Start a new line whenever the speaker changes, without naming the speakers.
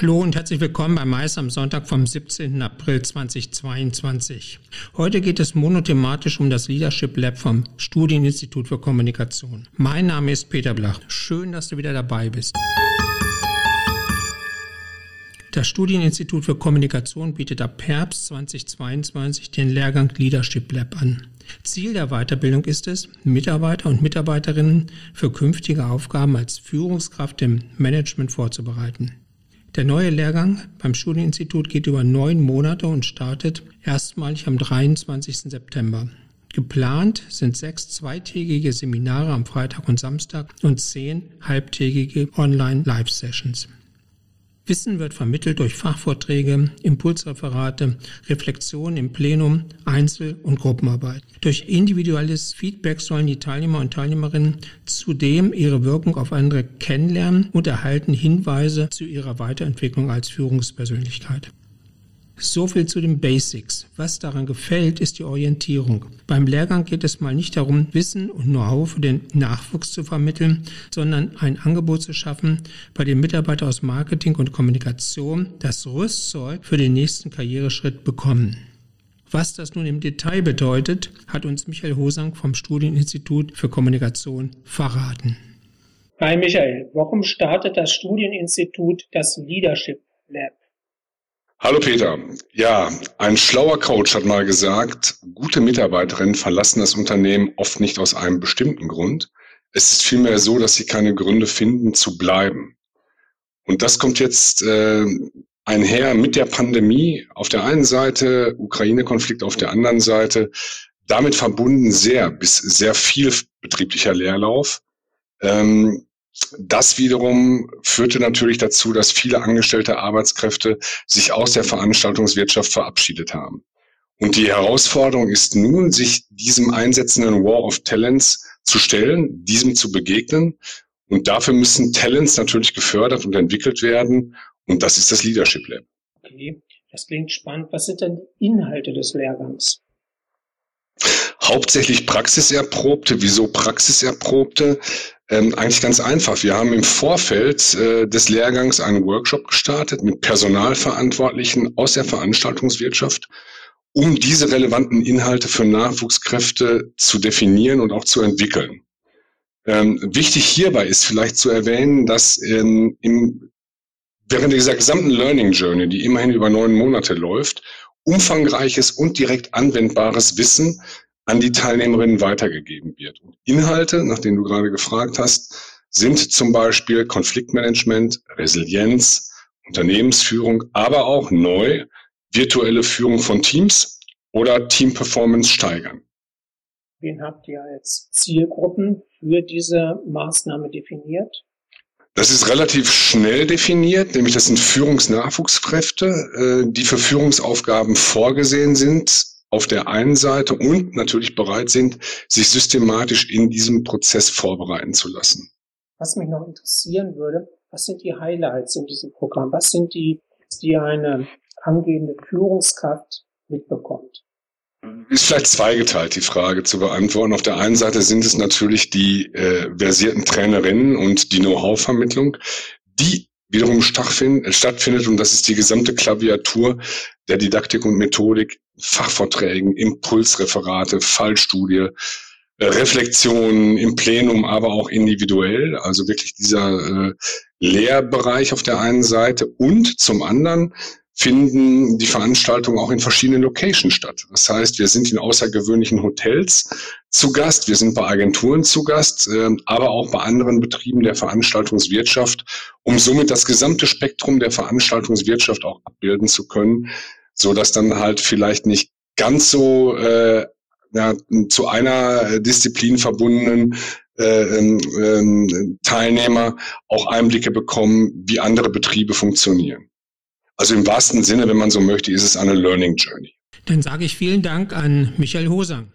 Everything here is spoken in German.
Hallo und herzlich willkommen bei Mais am Sonntag vom 17. April 2022. Heute geht es monothematisch um das Leadership Lab vom Studieninstitut für Kommunikation. Mein Name ist Peter Blach. Schön, dass du wieder dabei bist. Das Studieninstitut für Kommunikation bietet ab Herbst 2022 den Lehrgang Leadership Lab an. Ziel der Weiterbildung ist es, Mitarbeiter und Mitarbeiterinnen für künftige Aufgaben als Führungskraft im Management vorzubereiten. Der neue Lehrgang beim Studieninstitut geht über neun Monate und startet erstmalig am 23. September. Geplant sind sechs zweitägige Seminare am Freitag und Samstag und zehn halbtägige Online-Live-Sessions. Wissen wird vermittelt durch Fachvorträge, Impulsreferate, Reflexionen im Plenum, Einzel- und Gruppenarbeit. Durch individuelles Feedback sollen die Teilnehmer und Teilnehmerinnen zudem ihre Wirkung auf andere kennenlernen und erhalten Hinweise zu ihrer Weiterentwicklung als Führungspersönlichkeit. So viel zu den Basics. Was daran gefällt, ist die Orientierung. Beim Lehrgang geht es mal nicht darum, Wissen und Know-how für den Nachwuchs zu vermitteln, sondern ein Angebot zu schaffen, bei den Mitarbeitern aus Marketing und Kommunikation das Rüstzeug für den nächsten Karriereschritt bekommen. Was das nun im Detail bedeutet, hat uns Michael Hosang vom Studieninstitut für Kommunikation verraten.
Hi Michael, warum startet das Studieninstitut das Leadership Lab?
Hallo Peter. Ja, ein schlauer Coach hat mal gesagt, gute Mitarbeiterinnen verlassen das Unternehmen oft nicht aus einem bestimmten Grund. Es ist vielmehr so, dass sie keine Gründe finden zu bleiben. Und das kommt jetzt äh, einher mit der Pandemie auf der einen Seite, Ukraine-Konflikt auf der anderen Seite, damit verbunden sehr bis sehr viel betrieblicher Leerlauf. Ähm, das wiederum führte natürlich dazu, dass viele angestellte Arbeitskräfte sich aus der Veranstaltungswirtschaft verabschiedet haben. Und die Herausforderung ist nun, sich diesem einsetzenden War of Talents zu stellen, diesem zu begegnen. Und dafür müssen Talents natürlich gefördert und entwickelt werden. Und das ist das Leadership Lab.
Okay, das klingt spannend. Was sind denn Inhalte des Lehrgangs?
Hauptsächlich praxiserprobte. Wieso praxiserprobte? Ähm, eigentlich ganz einfach. Wir haben im Vorfeld äh, des Lehrgangs einen Workshop gestartet mit Personalverantwortlichen aus der Veranstaltungswirtschaft, um diese relevanten Inhalte für Nachwuchskräfte zu definieren und auch zu entwickeln. Ähm, wichtig hierbei ist vielleicht zu erwähnen, dass ähm, im, während dieser gesamten Learning Journey, die immerhin über neun Monate läuft, umfangreiches und direkt anwendbares Wissen an die Teilnehmerinnen weitergegeben wird. Und Inhalte, nach denen du gerade gefragt hast, sind zum Beispiel Konfliktmanagement, Resilienz, Unternehmensführung, aber auch neu virtuelle Führung von Teams oder Teamperformance steigern.
Wen habt ihr als Zielgruppen für diese Maßnahme definiert?
Das ist relativ schnell definiert, nämlich das sind Führungsnachwuchskräfte, äh, die für Führungsaufgaben vorgesehen sind, auf der einen Seite und natürlich bereit sind, sich systematisch in diesem Prozess vorbereiten zu lassen.
Was mich noch interessieren würde, was sind die Highlights in diesem Programm? Was sind die, die eine angehende Führungskraft mitbekommt?
Ist vielleicht zweigeteilt, die Frage zu beantworten. Auf der einen Seite sind es natürlich die äh, versierten Trainerinnen und die Know-how-Vermittlung, die wiederum stattfindet und das ist die gesamte Klaviatur der Didaktik und Methodik, Fachvorträgen, Impulsreferate, Fallstudie, äh, Reflexionen im Plenum, aber auch individuell, also wirklich dieser äh, Lehrbereich auf der einen Seite und zum anderen finden die Veranstaltungen auch in verschiedenen Locations statt. Das heißt, wir sind in außergewöhnlichen Hotels zu Gast, wir sind bei Agenturen zu Gast, äh, aber auch bei anderen Betrieben der Veranstaltungswirtschaft, um somit das gesamte Spektrum der Veranstaltungswirtschaft auch abbilden zu können, so dass dann halt vielleicht nicht ganz so äh, ja, zu einer Disziplin verbundenen äh, äh, Teilnehmer auch Einblicke bekommen, wie andere Betriebe funktionieren. Also im wahrsten Sinne, wenn man so möchte, ist es eine Learning Journey.
Dann sage ich vielen Dank an Michael Hosang.